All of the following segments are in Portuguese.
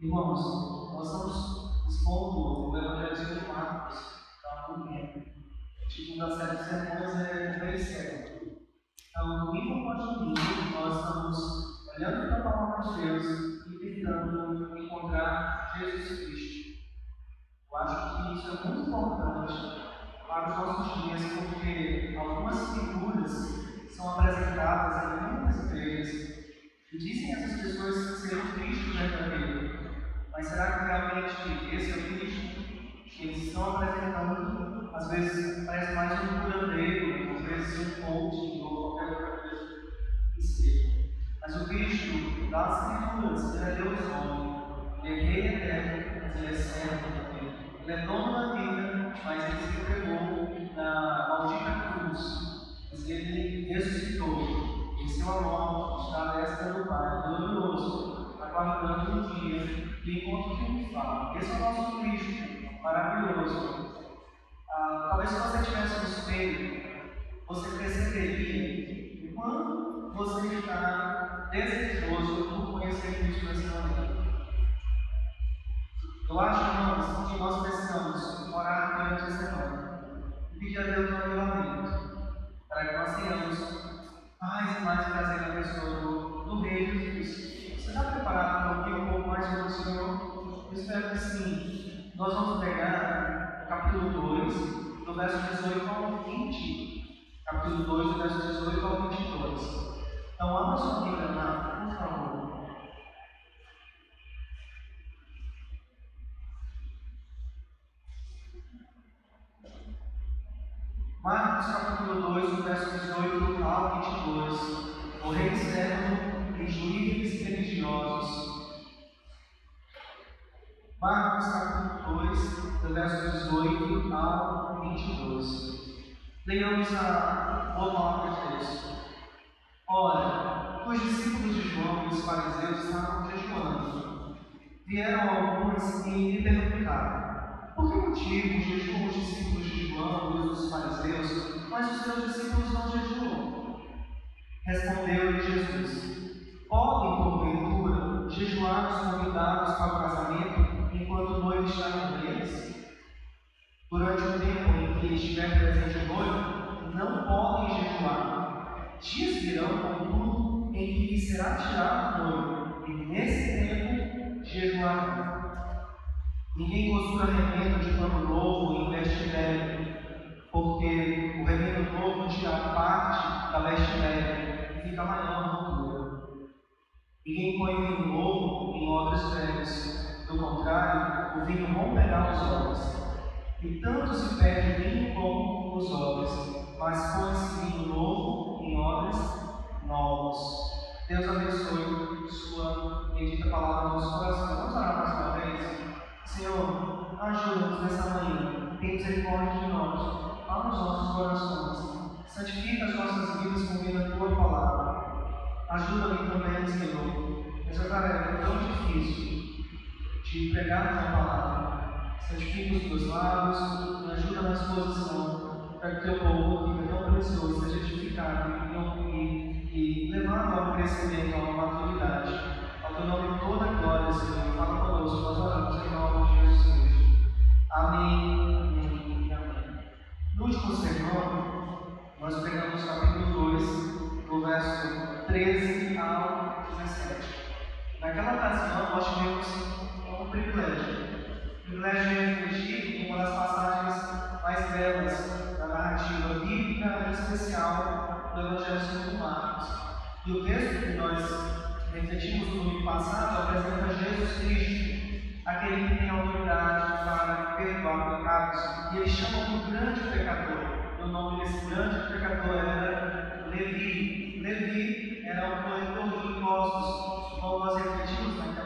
Irmãos, nós estamos expondo o Evangelho de Marcos muito tempo. O título da série de sermões é Conhecer. Então, domingo após domingo, nós estamos olhando para a palavra de Deus e tentando encontrar Jesus Cristo. Eu acho que isso é muito importante para os nossos dias, porque algumas figuras são apresentadas em muitas igrejas e dizem essas pessoas ser o Cristo verdadeiro. Mas será que realmente esse é o Cristo que eles estão apresentando? Às vezes parece mais um curandeiro, às vezes um coach ou qualquer outra coisa que seja. Mas o Cristo das Escrituras, ele é Deus homem, ele é rei eterno, mas ele é servo também. Ele é dono da vida, mas ele se entregou na maldita cruz. Mas ele ressuscitou. Esse é o amor, está à destra do Pai, glorioso, aguardando o dia de encontro triunfal. Esse é o nosso Cristo maravilhoso. Ah, talvez se você tivesse no espelho, você perceberia o quanto você está desejoso por conhecer Cristo nessa manhã. Eu acho, irmãos, que nós precisamos orar durante a semana e pedir a Deus um avivamento para que nós tenhamos mais e mais prazer na pessoa do, do Rei Jesus. Você está preparado para ouvir um pouco mais sobre o Senhor? Eu espero que sim. Nós vamos pegar capítulo 2, do verso 18 ao 20. Capítulo 2, do verso 18 ao 22. Então, abra sua Bíblia lá, por favor. Marcos capítulo 2, do verso 18 ao 22. O rei servo Marcos capítulo 2, do verso 18 ao 22. Leiamos a boa palavra de Deus. Ora, os discípulos de João e os fariseus estavam jejuando. Vieram alguns e lhe perguntaram: Por que motivo jejuam os discípulos de João e os fariseus, mas os seus discípulos não jejuam? Respondeu-lhe Jesus: podem, porventura, jejuar os convidados para o casamento enquanto o noivo está com eles? Durante o tempo em que estiver presente o noivo, não podem jejuar. Dias virão, contudo, em que lhe será tirado o noivo, e nesse tempo jejuarão. Ninguém costura remendo de pano novo em veste velho, porque o remendo novo tira parte da veste e fica maior Ninguém põe vinho novo em odres velhos. Do contrário, o vinho romperá os odres. E tanto se perde vinho como os odres, mas põe-se vinho novo em odres novos. Deus abençoe sua bendita palavra no nosso coração. Vamos orar mais uma vez? Senhor, ajuda-nos nessa manhã. Tem misericórdia de nós. Abra os nossos corações. Santifica as nossas vidas com a tua palavra. Ajuda-me também, Senhor, essa tarefa é tão difícil de pregar a tua palavra. Santifica os teus lábios, ajuda na exposição, para que o teu povo, que é tão precioso, seja edificado e, e, levado ao crescimento, a uma maturidade. Ao teu nome toda a glória, Senhor. Fala conosco, nós oramos em nome de Jesus. Amém, amém amém. No último sermão, nós pegamos capítulo 2, do verso 13 ao 17. Naquela ocasião, nós tivemos privilégio. O privilégio de refletir em uma das passagens mais belas da narrativa bíblica, em especial do Evangelho segundo Marcos. E o texto que nós refletimos no domingo passado apresenta Jesus Cristo, aquele que tem autoridade para perdoar pecados. E ele chama um grande pecador. E o nome desse grande pecador era Levi. Levi era um corretor de impostos, como nós refletimos manhã,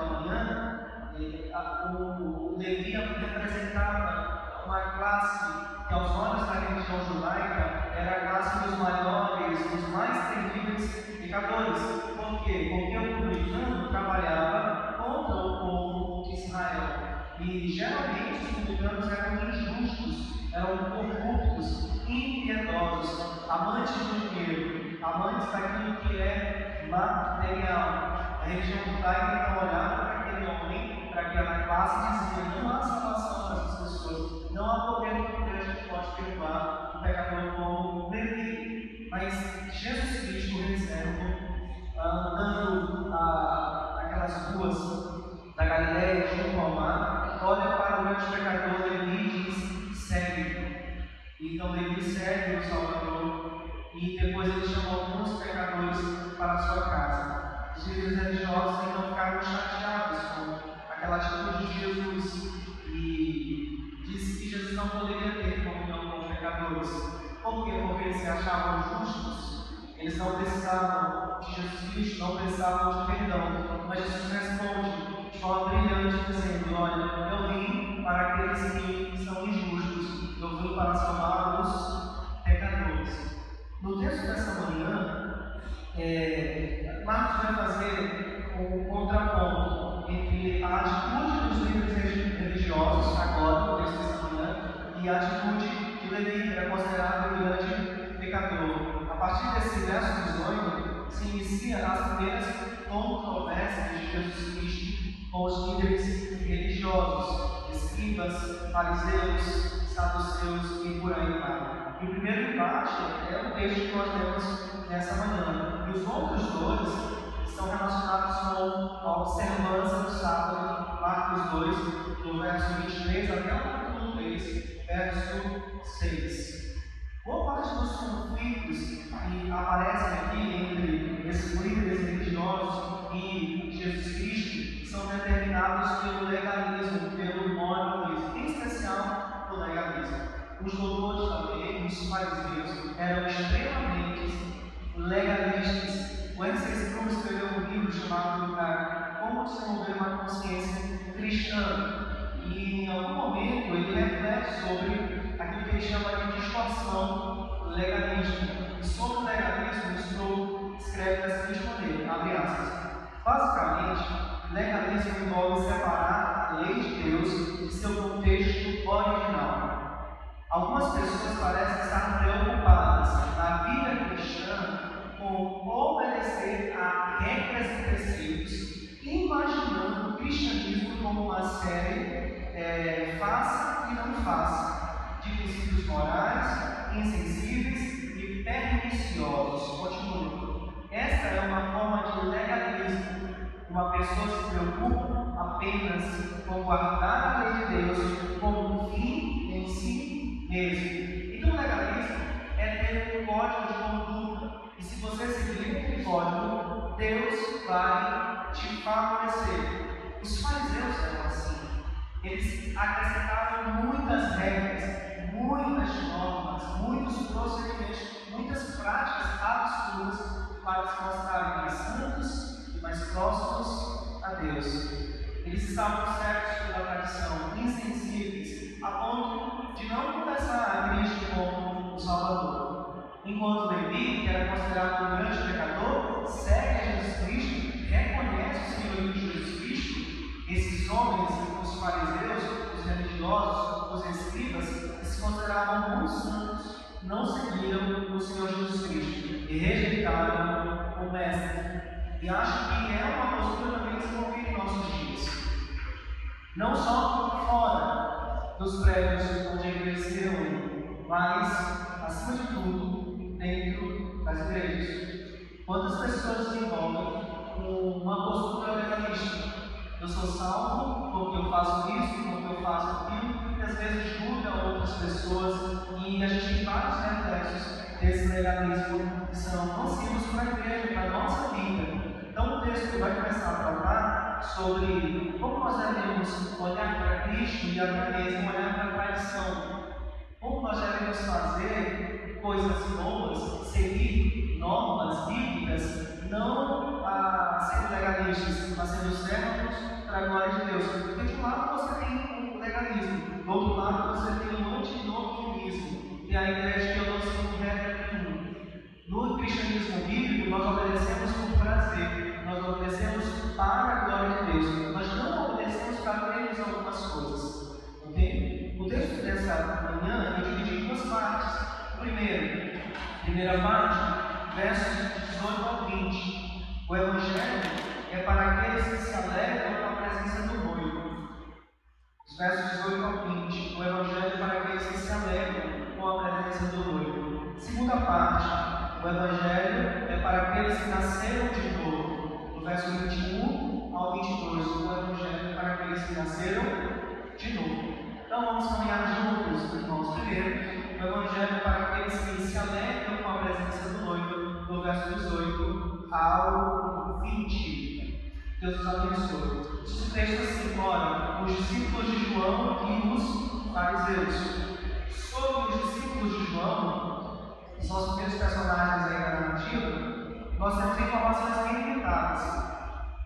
o, Levi representava uma classe que, aos olhos da religião judaica, era a classe dos maiores, dos mais terríveis pecadores. Por quê? Porque o publicano trabalhava contra o povo de Israel. E geralmente os publicanos eram injustos, eram corruptos, impiedosos, amantes do dinheiro amantes daquilo que é material. A religião judaica então olhava para aquele homem, para aquela classe dizia: não há salvação para essas pessoas, não há poder no Deus que pode perdoar um pecador como Levi. Mas Jesus Cristo reserva, andando a, aquelas ruas da Galileia, junto ao mar, olha para o grande pecador Levi e diz: segue. Então Levi segue o Salvador e depois ele chamou alguns pecadores para a sua casa. Os líderes religiosos então ficaram chateados com atitude de Jesus e disse que Jesus não poderia ter comunhão com pecadores. Por quê? Porque eles se achavam justos, eles não precisavam de Jesus Cristo, não precisavam de perdão. Mas Jesus responde de forma brilhante, dizendo: Olha, eu vim para aqueles que são injustos, eu vim para salvar os pecadores. No texto dessa manhã, é, Marcos vai fazer um contraponto a atitude dos líderes religiosos, agora, no texto dessa manhã, e a atitude de Levi, era considerado um grande pecador. A partir desse verso 18, se inicia as primeiras controvérsias de Jesus Cristo com os líderes religiosos, escribas, fariseus, saduceus e por aí vai. E o primeiro embate é o texto que nós temos nessa manhã. E os outros dois estão relacionados com a observância do sábado, Marcos 2, do verso 23 até o capítulo 3, verso 6. Boa parte dos conflitos que aparecem aqui entre esses líderes religiosos e Jesus Cristo são determinados pelo legalismo, pelo moralismo, em especial pelo legalismo. Os doutores da lei, os fariseus, eram extremamente legalistas. Livro chamado Como Desenvolver uma Consciência Cristã. E em algum momento ele reflete sobre aquilo que ele chama de distorção legalista. E sobre o legalismo, Sproul escreve da seguinte maneira, abre aspas. Basicamente, legalismo envolve separar a lei de Deus de seu contexto original. Algumas pessoas parecem estar preocupadas faça e não faça, de princípios morais, insensíveis e perniciosos. Continua. Esta é uma forma de legalismo. Uma pessoa se preocupa apenas com guardar a lei de Deus como um fim em si mesmo. Então, o legalismo é ter um código de conduta. E se você seguir aquele código, Deus vai te favorecer. Os fariseus eram. Eles acrescentavam muitas regras, muitas normas, muitos procedimentos, muitas práticas absurdas para se mostrarem mais santos e mais próximos a Deus. Eles estavam certos pela tradição, insensíveis, a ponto de não confessar a Cristo como o Salvador. Enquanto Levi, que era considerado um grande pecador, segue a Jesus Cristo, reconhece o Senhor de Jesus Cristo, esses homens, fariseus, os religiosos, os escribas, que se consideravam bons santos, não seguiram o Senhor Jesus Cristo e rejeitaram o Mestre. E acho que é uma postura também desenvolvida em nossos dias. Não só fora dos prédios onde a igreja mas, acima de tudo, dentro das igrejas. Quantas pessoas se envolvem com uma postura legalista? Eu sou salvo porque eu faço isso, porque eu faço aquilo, e às vezes julga outras pessoas, e a gente tem vários reflexos desse legalismo que são nocivos para a igreja, para a nossa vida. Então o texto vai começar a falar sobre como nós devemos olhar para Cristo e até mesmo olhar para a tradição. Como nós devemos fazer coisas boas, seguir normas bíblicas, não a ser legalistas, mas sendo servos para a glória de Deus. Porque de um lado você tem o legalismo, do outro lado você tem o antinomianismo, e a ideia de que eu não sou regra nenhuma. No cristianismo bíblico, nós obedecemos por prazer, nós obedecemos para a glória de Deus, nós não obedecemos para termos algumas coisas. Ok? O texto dessa manhã é dividido em duas partes. Primeiro, primeira parte, versos 18 ao 20. O Evangelho é para aqueles que se alegram com a presença do noivo. Os versos 18 ao 20. O Evangelho é para aqueles que se alegram com a presença do noivo. Segunda parte. O Evangelho é para aqueles que nasceram de novo. Versos verso 21 ao 22. O Evangelho é para aqueles que nasceram de novo. Então vamos caminhar juntos, irmãos. Primeiro, o Evangelho é para aqueles que se alegram com a presença do noivo verso 18 ao 20. Deus nos abençoe. Diz o texto assim: ora, os discípulos de João e os fariseus. Sobre os discípulos de João, que são os primeiros personagens aí da narrativa, nós temos informações bem limitadas.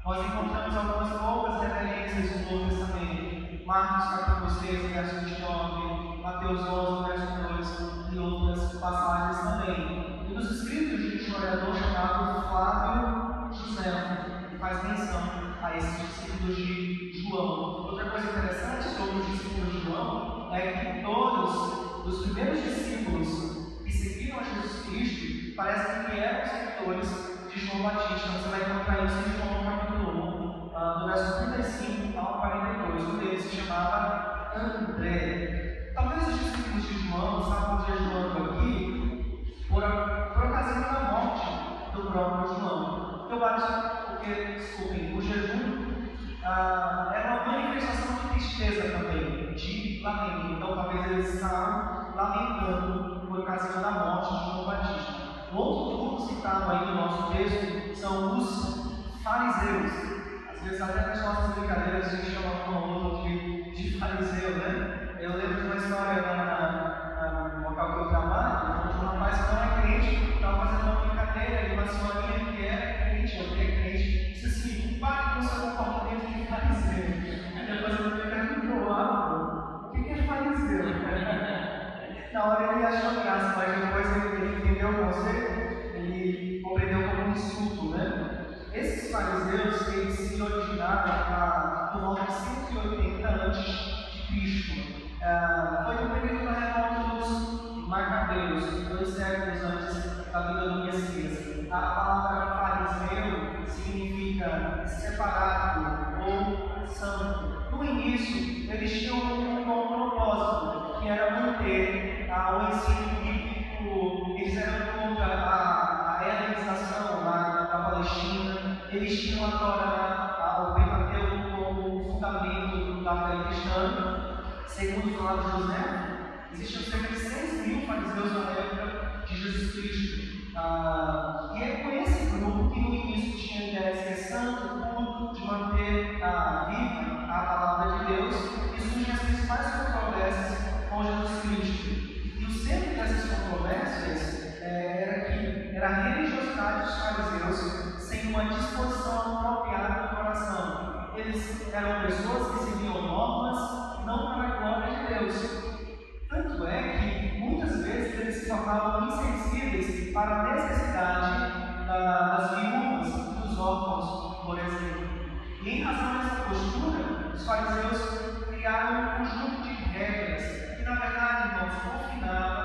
Nós encontramos algumas poucas referências no Novo Testamento. Marcos capítulo 6, verso 29, Mateus 11, verso 2 e outras passagens também. Nos escritos de um historiador chamado Flávio José, que faz menção a esses discípulos de João. Outra coisa interessante sobre os discípulos de João é que todos os primeiros discípulos que seguiram a Jesus Cristo parecem que eram seguidores de João Batista. Você vai encontrar isso em João capítulo 1, uh, do verso 35 ao 42. Um deles se chamava André. Talvez os discípulos de João estavam jejuando aqui por, por ocasião da morte do próprio João. Porque, o batismo, porque desculpem, o jejum uh, era uma manifestação de tristeza também, de lamento. Então, talvez eles estavam lamentando por ocasião da morte de João Batista. O outro grupo citado aí no nosso texto são os fariseus. Às vezes, até nas nossas brincadeiras, a gente chama um ou outro de, de fariseu, né? Eu lembro de uma história na, na, no local que eu trabalho, uma senhorinha que é crente, ou que é crente, disse assim: pare com o seu comportamento de fariseu. Aí depois eu falei: provável, o que é fariseu? Na hora ele achou graça, mas depois ele entendeu o conceito, ele compreendeu como um insulto, né? Esses fariseus, eles se originaram a, volta de 180 antes de Cristo. Santo. No início, eles tinham um bom propósito, que era manter uh, o ensino bíblico, eles eram contra a, a helenização da, da Palestina, eles tinham a Torá, o Pentateuco como fundamento da fé cristã. Segundo os relatos de José, existiam cerca de 6 mil fariseus na época de Jesus Cristo. Ah, e é com esse grupo que no início tinha a ser santo, religiosidade dos fariseus sem uma disposição apropriada do coração. Eles eram pessoas que seguiam normas não para a glória de Deus. Tanto é que muitas vezes eles se tornavam insensíveis para a necessidade da, das viúvas e dos órfãos, por exemplo. E em razão dessa postura, os fariseus criaram um conjunto de regras que, na verdade, irmãos, confinava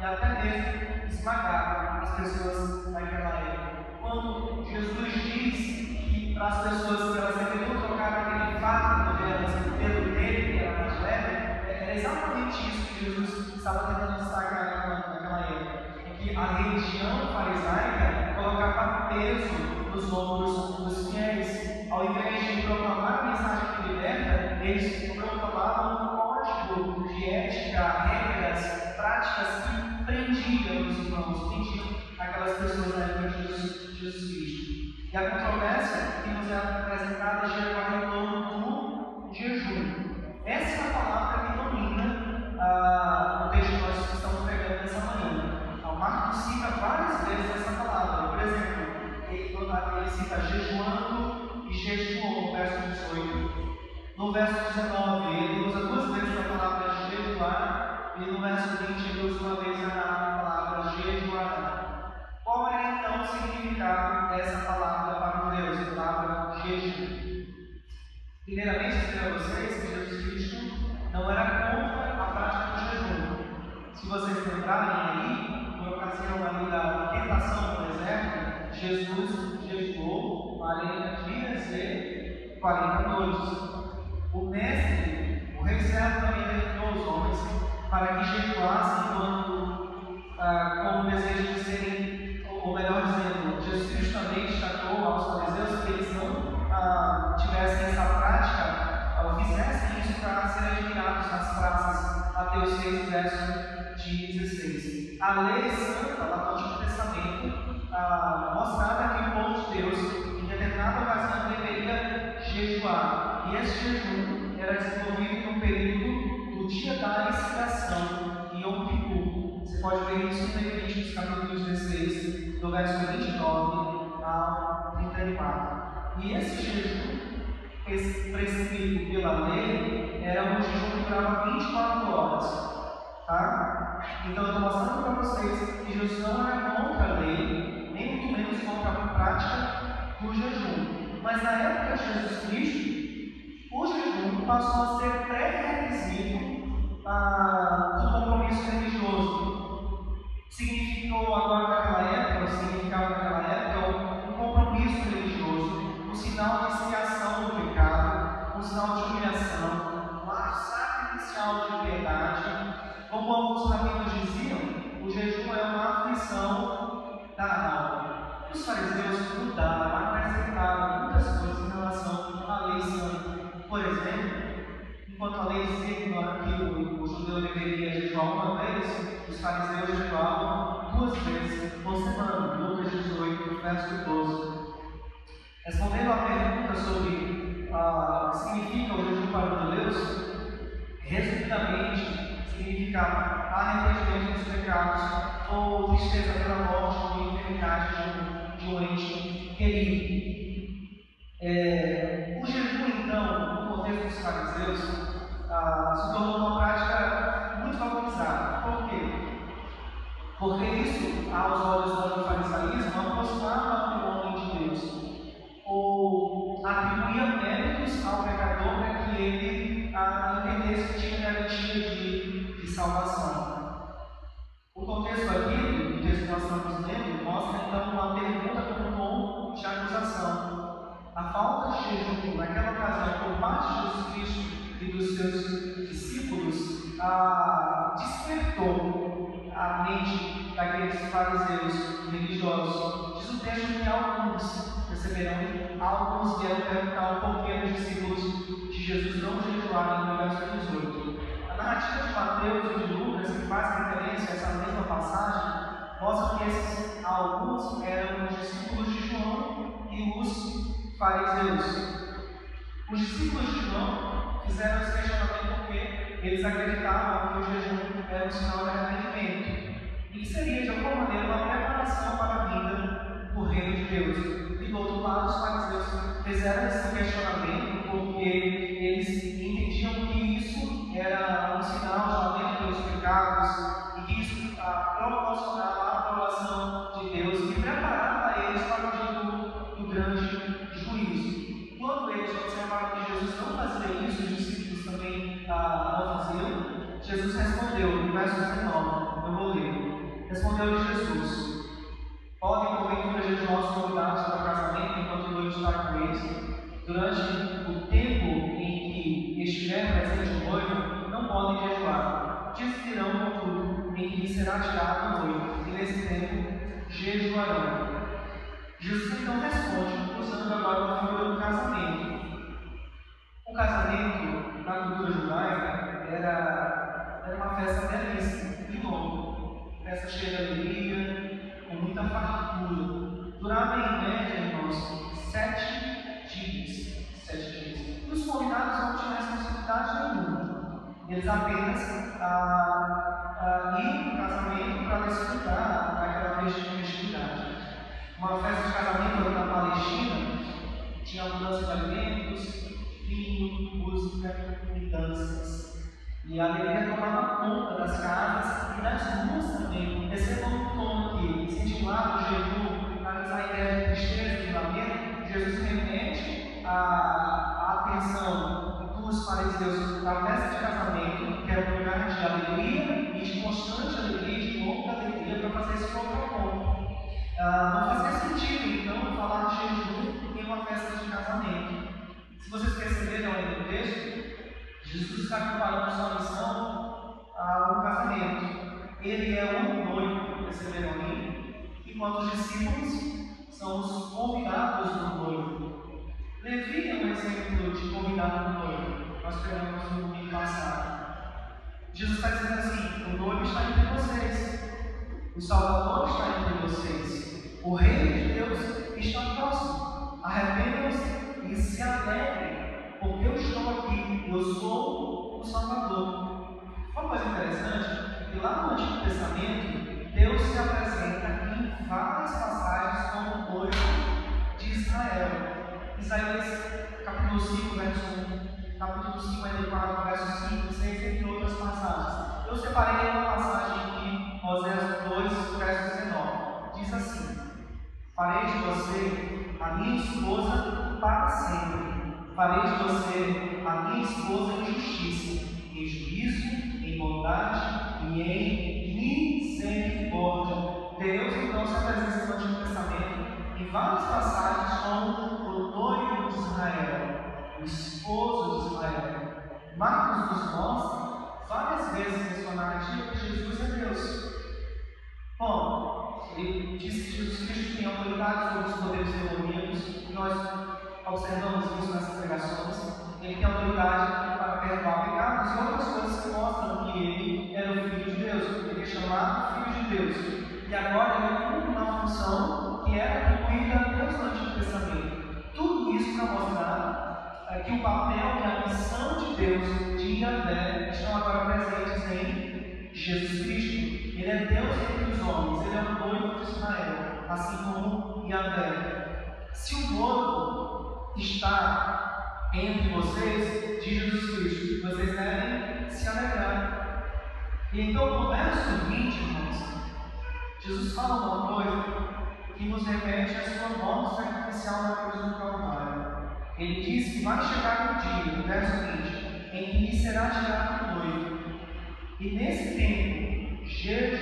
e até mesmo esmagava as pessoas naquela época. Quando Jesus diz que para as pessoas que elas deveriam trocar aquele fardo delas pelo dele, que era mais leve, era exatamente isso que Jesus estava tentando destacar naquela, época. Em que a religião farisaica colocava peso nos ombros dos fiéis. Ao invés de proclamar a mensagem que liberta, eles proclamavam um código de ética, regras, práticas que irmãos, prendiam aquelas pessoas na época de Jesus, Jesus Cristo. E a controvérsia que nos é apresentada gira em torno do jejum. Essa é a palavra que domina ah, o texto que nós estamos pegando nessa manhã. Então, Marcos cita várias vezes essa palavra. Por exemplo, ele, ele cita jejuando e jejuou no verso 18. No verso 19, ele usa duas vezes a palavra jejuar, e no verso 20, ele usa uma vez a palavra Qual é então o significado dessa palavra para os Deus, a palavra jejum? Primeiramente, dizer a vocês que Jesus Cristo não era contra a prática do jejum. Se vocês lembrarem aí, por ocasião ali da tentação do deserto, Jesus jejuou 40 dias e 40 noites. O mestre, o rei servo também alertou os homens para que jejuassem quando, ah, desejo de serem ou melhor dizendo, Jesus também destacou aos fariseus que eles não ah, tivessem essa prática, ou fizessem isso para serem admirados nas praças. Mateus 6, verso de 16. A lei santa lá do Antigo Testamento ah, mostrava que o povo de Deus, em determinada ocasião, deveria jejuar. E esse jejum era desenvolvido no período do dia da verso 29 ao 34. E esse jejum, prescrito pela lei, era um jejum que durava 24 horas. Tá? Então, eu estou mostrando para vocês que Jesus não era contra a lei, nem muito menos contra a prática do jejum. Mas na época de Jesus Cristo, o jejum passou a ser pré-requisito ah, do compromisso religioso. Significou agora naquela época, significava naquela época, um compromisso religioso, um sinal de expiação do pecado, um sinal de humilhação, um ato sacrificial de piedade como alguns rabinos diziam, o jejum é uma aflição da alma. Os fariseus mudaram, acrescentaram muitas coisas em relação à lei santa. Por exemplo, enquanto a lei dizia que o judeu deveria jejuar uma vez, os fariseus jejuavam duas vezes por semana. Lucas 18, verso 12. Respondendo à pergunta sobre ah, o que significa o jejum para os judeus, resumidamente, significa arrependimento dos pecados ou tristeza pela morte ou enfermidade de um, ente querido. É, o jejum, então, no contexto dos fariseus, ah, se tornou uma prática muito valorizada. Por quê? Porque isso, aos olhos do farisaísmo, aproximava o homem de Deus, ou atribuía méritos ao pecador para que ele ah, entendesse que tinha garantia de salvação. O contexto aqui, o texto que nós estamos lendo, mostra então uma pergunta como tom de acusação. A falta de jejum naquela ocasião por parte de Jesus Cristo e dos seus discípulos ah, despertou a mente daqueles fariseus religiosos. Diz o texto que alguns receberão, alguns vieram perguntar porquê dos discípulos de Jesus não jejuarem no verso 18 narrativa de Mateus e de Lucas, que faz referência a essa mesma passagem, mostra que esses alguns eram os discípulos de João e os fariseus. Os discípulos de João fizeram esse questionamento eles acreditavam que o jejum era um sinal de arrependimento e seria de alguma maneira uma preparação para a vinda do reino de Deus. E do outro lado, os fariseus fizeram esse questionamento porque eles entendiam que isso era um sinal de lamento pelos pecados e que isso proporcionava uma a, atenção dos fariseus da festa de casamento, que era um lugar de alegria e de constante alegria, de longa alegria, para fazer esse contraponto. Ah, não fazia sentido, então, falar de jejum em uma festa de casamento. Se vocês perceberam aí no texto, Jesus está comparando sua missão ao casamento. Ele é o noivo, perceberam aí? Enquanto os discípulos são os convidados do noivo. Levi é um exemplo de convidado do noivo. Nós pegamos no domingo passado. Jesus está dizendo assim: o noivo está entre vocês, o Salvador está entre vocês, o reino de Deus está próximo. Arrependam-se e se alegrem, porque eu estou aqui, eu sou o Salvador. Uma coisa interessante é que lá no Antigo Testamento, Deus se apresenta em várias passagens como o noivo de Israel. Isaías capítulo 5, verso 1, capítulo 54, verso 5, 6, entre outras passagens. Eu separei uma passagem aqui, Oséias 2, verso 19. Diz assim: Farei de você a minha esposa para sempre. Farei de você a minha esposa em justiça, Deus. E agora ele cumpre uma função que era atribuída a Deus no Antigo Testamento. Tudo isso para mostrar é, que o papel e a missão de Deus, de Yahvé, estão agora presentes em Jesus Cristo. Ele é Deus entre os homens, ele é o noivo de Israel, assim como Yahvé. Se o noivo está entre vocês, diz Jesus Cristo, vocês devem se alegrar. E então, no verso 20, irmãos, Jesus fala uma coisa que nos remete à sua morte sacrificial na cruz do Calvário. Ele diz que vai chegar um dia, no verso 20, em que lhe será tirado o noivo. E nesse tempo, jejuarão.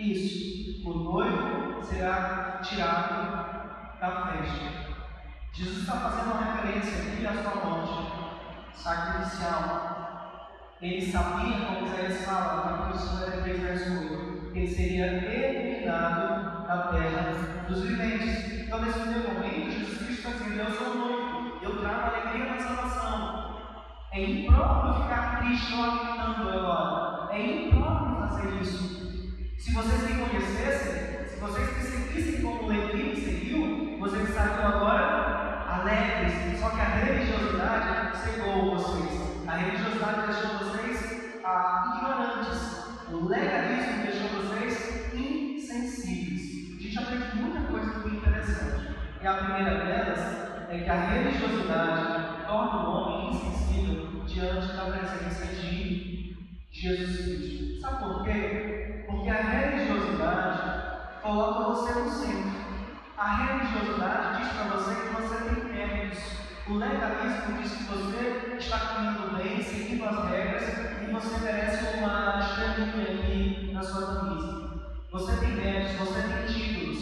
Isso, o noivo será tirado da festa. Jesus está fazendo uma referência aqui à sua morte sacrificial. Ele sabia, como Isaías fala, no capítulo 53, verso 8, que ele seria eliminado da terra dos viventes. Então, nesse primeiro momento, Jesus Cristo está dizendo: Eu sou noivo, eu trago alegria da salvação. É impróprio ficar triste ou lamentando agora. É impróprio fazer isso. Se vocês me conhecessem, se vocês me seguissem como Levi me seguiu, vocês estariam agora alegres. Só que a religiosidade cegou vocês. A religiosidade deixou vocês ah, ignorantes. O legalismo deixou vocês insensíveis. A gente aprende muita coisa muito interessante. E a primeira delas é que a religiosidade torna o homem insensível diante da presença de Jesus Cristo. Sabe por quê? Porque a religiosidade coloca você no centro. A religiosidade diz para você que você tem méritos. O legalismo diz que você está caminhando bem, seguindo as regras, e você merece uma estrelinha aqui na sua camisa. Você tem méritos, você tem títulos.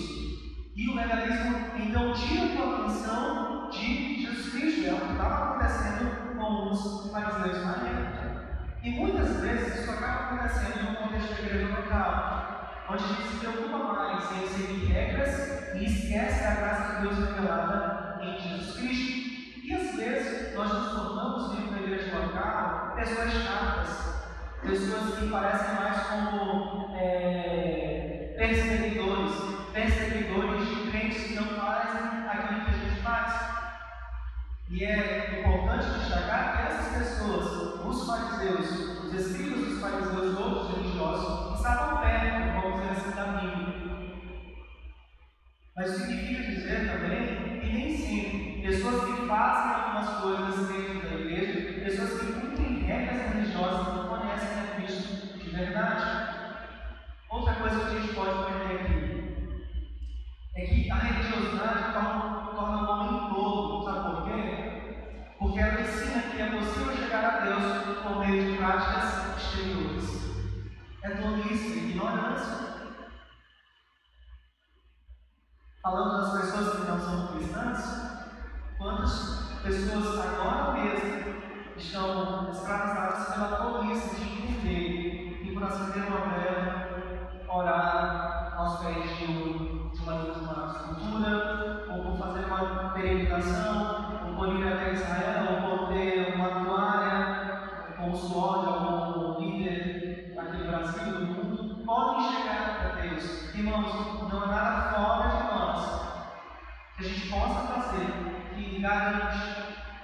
E o legalismo então tira a tua atenção de Jesus Cristo. É o que estava acontecendo com os fariseus na época. E muitas vezes isso acaba acontecendo no contexto da igreja local, onde a gente se preocupa mais em seguir regras e esquece da graça de Deus revelada em Jesus Cristo. E às vezes nós nos tornamos, dentro da igreja local, pessoas chatas, pessoas que parecem mais como é, perseguidores, perseguidores de crentes que não fazem aquilo que a gente faz. E é importante destacar que essas pessoas, os fariseus, os escribas dos fariseus, outros religiosos, estavam perto, vamos dizer assim, da Bíblia. Mas significa dizer também que nem sempre pessoas que fazem algumas coisas dentro da igreja, pessoas que cumprem regras religiosas, não conhecem a Cristo de verdade. Outra coisa que a gente pode aprender aqui é que a religiosidade torna, torna o homem todo, sabe por quê? porque ela ensina que é possível glorificar a Deus por meio de práticas exteriores. É tolice e é ignorância. Falando das pessoas que não são cristãs, quantas pessoas agora mesmo estão escravizadas pela polícia de entender e por acender uma vela, orar aos pés de, uma, de uma escultura, ou por fazer uma peregrinação, ou por ir até Israel, de algum líder aqui do Brasil, do mundo, podem chegar até Deus. Irmãos, não é nada fora de nós que a gente possa fazer que garante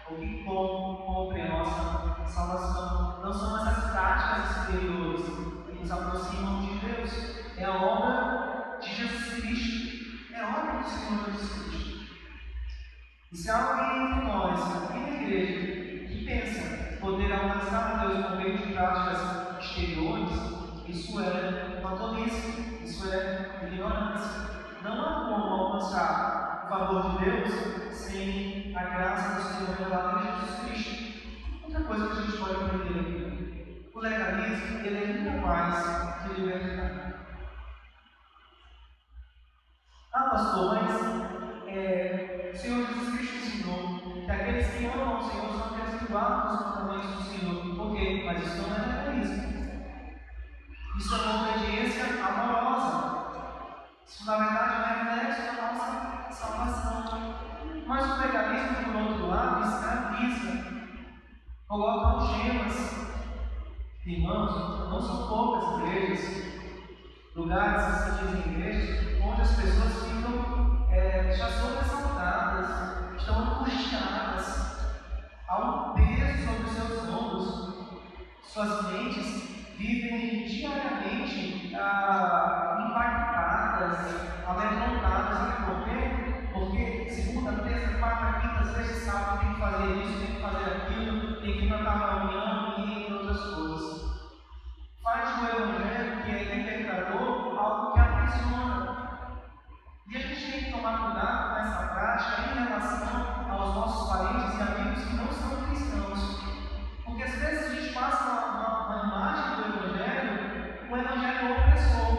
ou que compre a nossa salvação. Não são essas práticas exteriores que nos aproximam de Deus. É a obra de Jesus Cristo. É a obra do Senhor Jesus Cristo. E se há alguém entre nós, aqui na igreja, que pensa poder alcançar a Deus por meio de práticas exteriores, isso é uma tolice, isso é ignorância. Não há como alcançar o favor de Deus sem a graça do Senhor revelada em Jesus Cristo. Outra coisa que a gente pode aprender aqui: o legalismo ele é incapaz Irmãos, não são poucas igrejas, lugares que se dizem igrejas, onde as pessoas ficam é, já sobressaltadas, estão angustiadas, há um peso sobre os seus ombros, suas mentes vivem diariamente ah, impactadas, amedrontadas. E por quê? Porque segunda, terça, quarta, quinta, sexta, sábado tem que fazer isso, tem que fazer aquilo, tem que ir para a reunião e entre outras coisas. Faz do Evangelho, que é libertador, algo que aprisiona. E a gente tem que tomar cuidado com essa prática em relação aos nossos parentes e amigos que não são cristãos. Porque às vezes a gente passa uma, uma, uma imagem do Evangelho, o Evangelho opressor,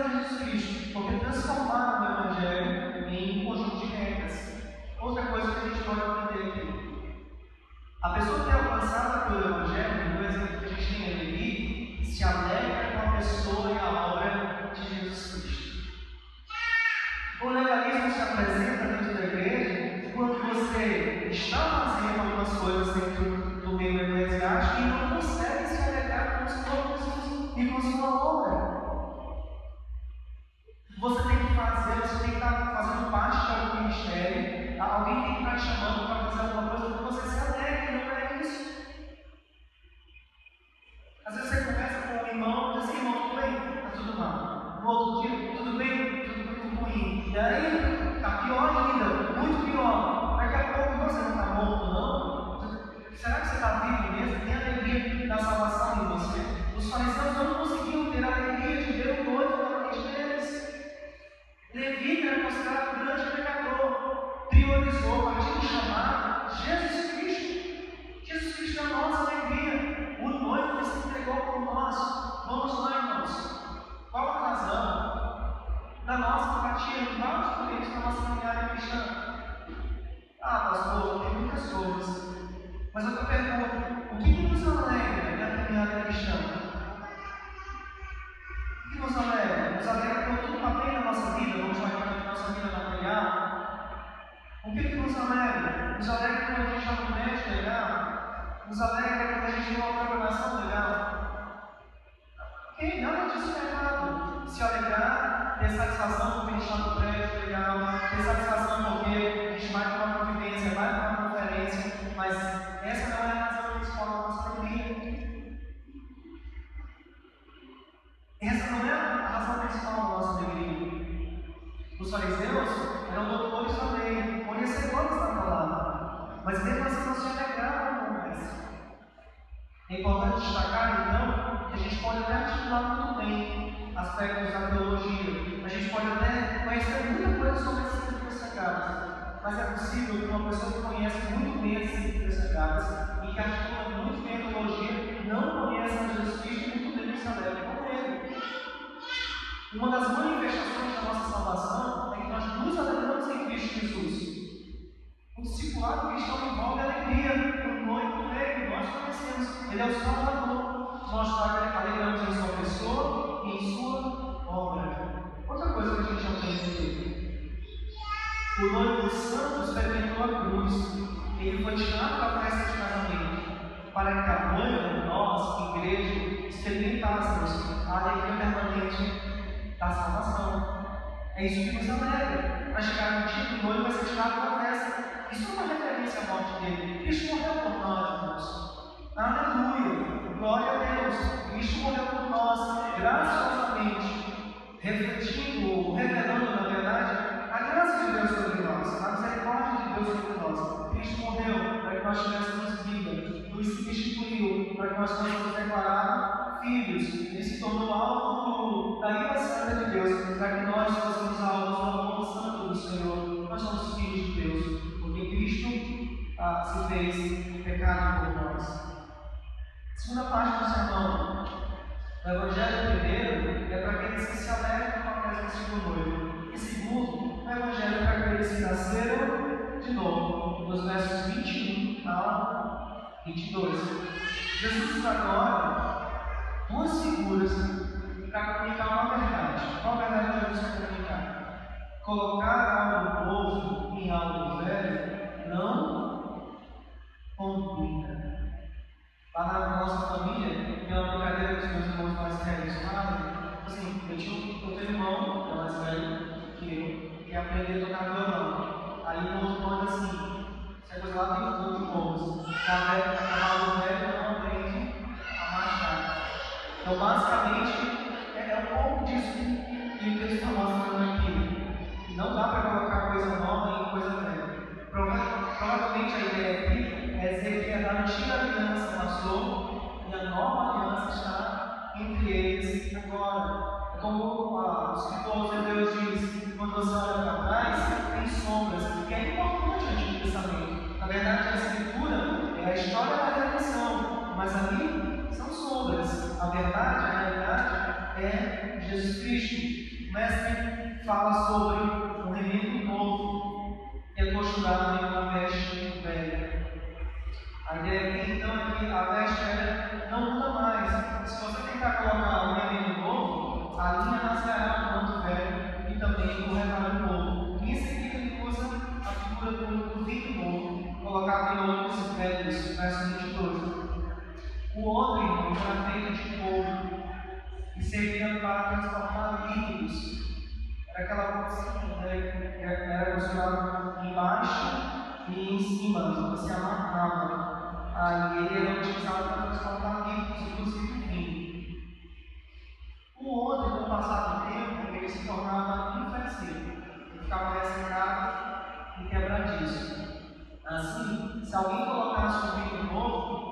reconheceram Jesus Cristo, porque transformaram o Evangelho em um conjunto de regras. Outra coisa que a gente pode aprender aqui. A pessoa que é alcançada pelo Evangelho, no exemplo que a gente tem ali, se alegra com a pessoa e a obra de Jesus Cristo. O legalismo se apresenta dentro da igreja quando você está fazendo algumas coisas dentro do discipulado cristão envolve alegria, o noivo veio, nós conhecemos, ele é o Salvador. Nós alegramos em sua pessoa e em sua obra. Outra coisa que a gente tem entendido. O noivo santo experimentou a cruz. Ele foi chamado para a festa de casamento, para que a noiva, nós, igreja, experimentássemos a alegria permanente da salvação. É isso que nos alegra. Para chegar no dia que o noivo vai ser tirado da festa. Isso é uma referência à morte dele. Cristo morreu por nós, irmãos. Aleluia! Glória a Deus! Cristo morreu por nós, graciosamente, refletindo ou revelando, na verdade, a graça de Deus sobre nós, a misericórdia de Deus sobre nós. Cristo morreu para que nós tivéssemos vida, nos substituiu para que nós fôssemos declarados filhos. Ele se tornou alvo da ira santa de Deus, para que nós fôssemos alvos do amor santo do Senhor. Nós somos filhos de Deus porque Cristo ah, se fez pecado por nós. Segunda parte do sermão. O Evangelho primeiro é para aqueles que se alegram com a presença do noivo. E segundo, o Evangelho é para aqueles que nasceram de novo, nos versos 21 ao 22. Jesus usa agora duas figuras para comunicar uma verdade. Qual verdade Jesus quer comunicar? Colocar algo novo em algo velho não combina. Lá na nossa família, tem uma brincadeira que os meus irmãos mais velhos fazem. Assim, eu, tinha, um irmão, que é mais velho que eu, que aprendeu a tocar violão. Aí o outro irmão diz assim: a coisa lá tem um de bombas. Cavalo velho não aprende a marchar. Então, basicamente, é, é um pouco disso que, o texto está mostrando. Não dá para colocar coisa nova em coisa velha. Provavelmente a ideia aqui é dizer que a antiga aliança passou e a nova aliança está entre eles agora. É como a, o escritor de Deus diz, quando você olha para trás, tem sombras, que é importante a gente pensamento. Na verdade, a escritura é a história da redenção, mas ali são sombras. A verdade, a realidade é Jesus Cristo. O mestre fala sobre um remendo novo que é costurado em uma veste velha. A ideia aqui então é que a veste velha não muda mais. Se você tentar colocar um remendo novo, a linha nascerá no manto velho e também no retalho novo. Em seguida usa a figura do, vinho novo, colocado em outros velhos, verso 22. O outro, irmão, feito de couro e servia para transformar líquidos era aquela bolsinha né, era costurada embaixo e em cima, se amarrava. Aí ele era utilizado para transportar livros, inclusive vinho. O outro, com o passar do tempo, ele se tornava inflexível, ele ficava ressecado e quebradiço. Assim, se alguém colocasse um vinho novo,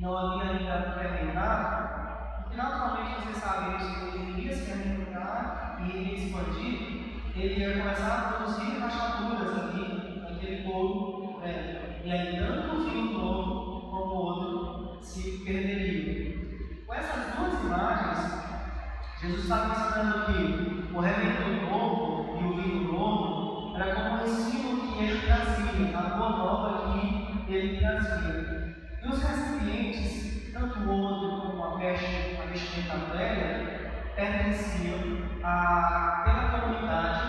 não havia ainda fermentado, porque naturalmente você sabe isso, ele iria se fermentar e iria expandir, ele ia começar a produzir rachaduras ali, naquele couro velho. E aí, tanto o vinho novo como o outro se perderiam. Com essas duas imagens, Jesus estava ensinando que o remédio novo e o vinho novo era como o ensino que ele trazia, a boa nova que ele trazia. E os recipientes, tanto o ouro como a peste, a vestimenta velha, pertenciam àquela comunidade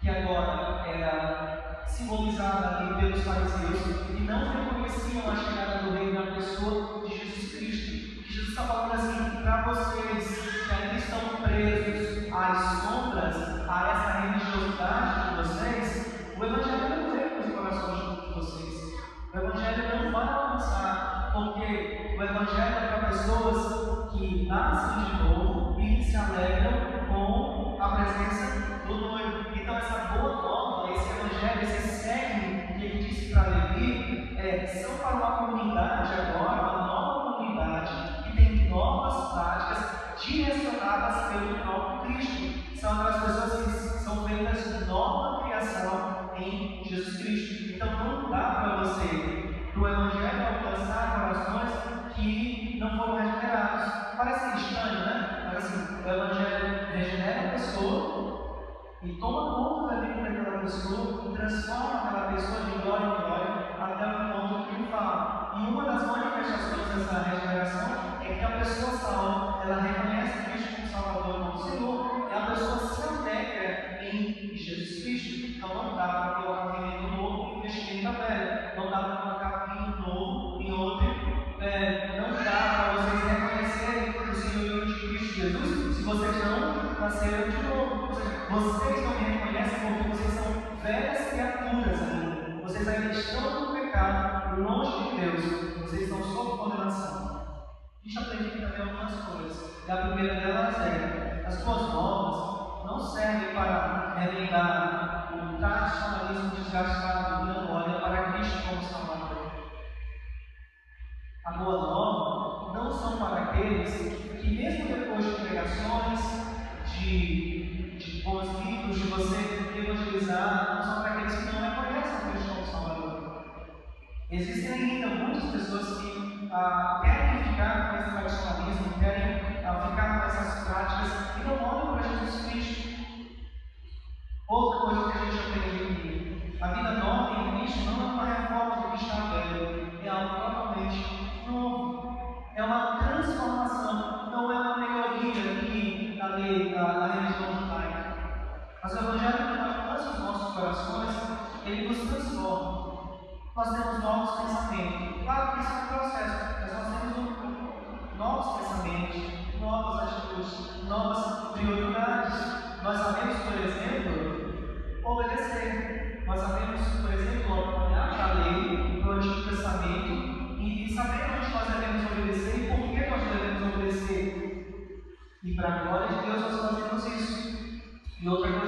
que agora era simbolizada ali pelos fariseus e não reconheciam a chegada do reino na pessoa de Jesus Cristo. Jesus está falando assim para vocês que ainda estão presos às sombras, a essa religiosidade de vocês, o Evangelho não para os corações de vocês. O Evangelho não vai alcançar, porque o Evangelho é para pessoas que nascem de novo e se alegram são para uma comunidade agora, uma nova comunidade, que tem novas práticas direcionadas pelo próprio Cristo. São aquelas pessoas que são feitas de nova criação em Jesus Cristo. Então não dá para você, para o Evangelho, alcançar corações que não foram regenerados. Parece estranho, né? Mas assim, o Evangelho regenera a pessoa e toma conta da vida daquela pessoa e transforma aquela pessoa de glória em glória até o ponto triunfal. E uma das manifestações dessa regeneração é que a pessoa salva, ela reconhece Cristo como Salvador, como Senhor, e a pessoa se alegra em Jesus Cristo. Então não dá para colocar pimenta novo em vestimenta velha, não dá para colocar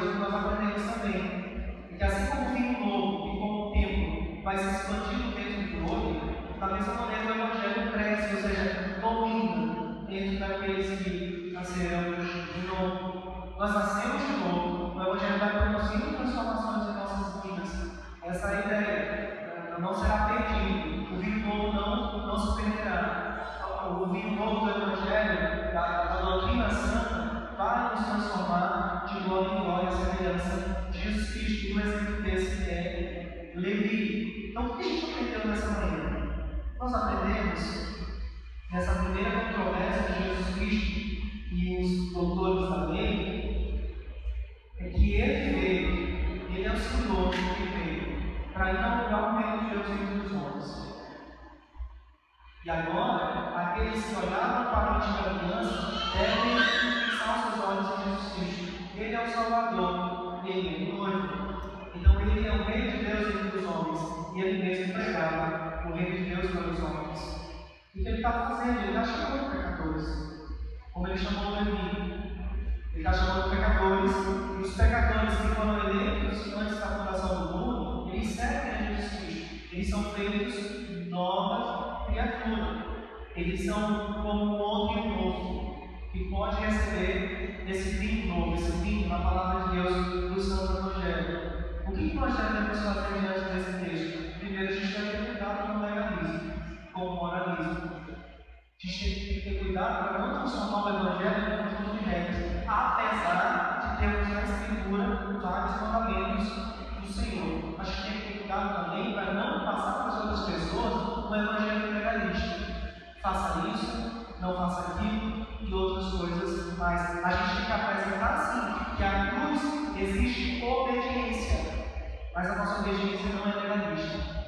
E que nós aprendemos também. Que assim como Nós aprendemos nessa primeira controvérsia de Jesus Cristo e os doutores da lei, é que ele veio, ele é o Senhor que veio para inaugurar o reino de Deus entre os homens. E agora, aqueles que olhavam para a antiga aliança devem fixar seus olhos em Jesus Cristo. Ele é o Salvador, ele é o noivo. Então ele é o rei de Deus entre os homens. E ele mesmo pregava o reino de Deus para os homens. O que ele está fazendo? Ele está chamando pecadores. Como ele chamou Levi. Ele está chamando pecadores. E os pecadores que foram eleitos antes da fundação do mundo, eles servem a Jesus Cristo. Eles são feitos nova criatura. Eles são como um homem novo que pode receber esse vinho novo, esse vinho na palavra de Deus do Santo Evangelho. O que nós devemos fazer diante desse texto? Primeiro, a gente deve ter cuidado com como moralismo. A gente tem que ter cuidado para não transformar o Evangelho em um conjunto de regras, apesar de termos na Escritura vários mandamentos do Senhor. acho a gente tem que ter cuidado também para não passar para as outras pessoas um Evangelho legalista. Faça isso, não faça aquilo e outras coisas, mas a gente tem que apresentar sim que a cruz existe obediência, mas a nossa obediência não é legalista.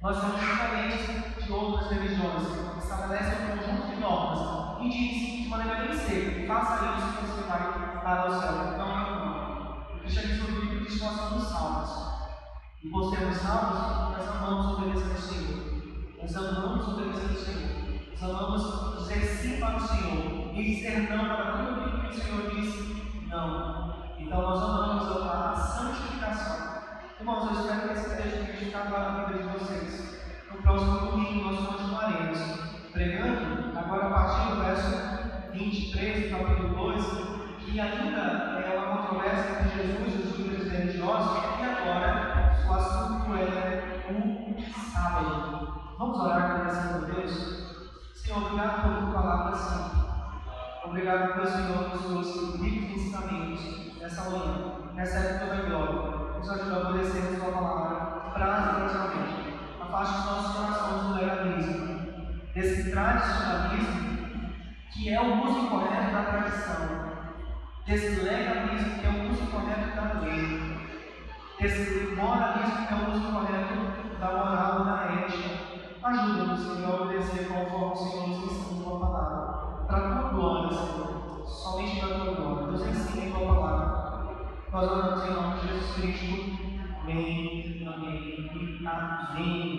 Nós somos diferentes de outras religiões que estabelecem um conjunto de normas e dizem de maneira bem seca: faça isso que você vai para o céu. Não, não. O cristianismo bíblico diz que nós somos salvos. E por sermos salvos, nós amamos obedecer ao Senhor. Nós amamos obedecer ao Senhor. Nós amamos dizer sim para o Senhor e dizer não para tudo aquilo que o Senhor disse não. Então nós amamos a santificação. Irmãos, eu espero que esse texto ficado na vida de vocês. No próximo domingo nós continuaremos pregando, agora a partir do verso 23 do capítulo 2, que ainda é uma controvérsia entre Jesus e os líderes religiosos, e agora o assunto é o sábado. Vamos orar agradecendo a Deus? Senhor, obrigado por tua palavra sim. Obrigado pelo Senhor nos trouxe ricos ensinamentos nessa manhã, nessa época da glória nos ajuda a obedecer a Sua palavra prazerosamente. Afaste os nossos corações do legalismo, desse tradicionalismo que é o uso incorreto da tradição, desse legalismo que é o uso incorreto da lei, desse moralismo que é o uso incorreto da moral da ética. Ajuda-nos, Senhor, a obedecer conforme o Senhor nos ensina a Tua palavra. Para a Tua glória, Senhor. Somente para a Tua glória. Nos ensine a Tua palavra. Nós oramos em nome de Jesus Cristo. Amém, amém e amém.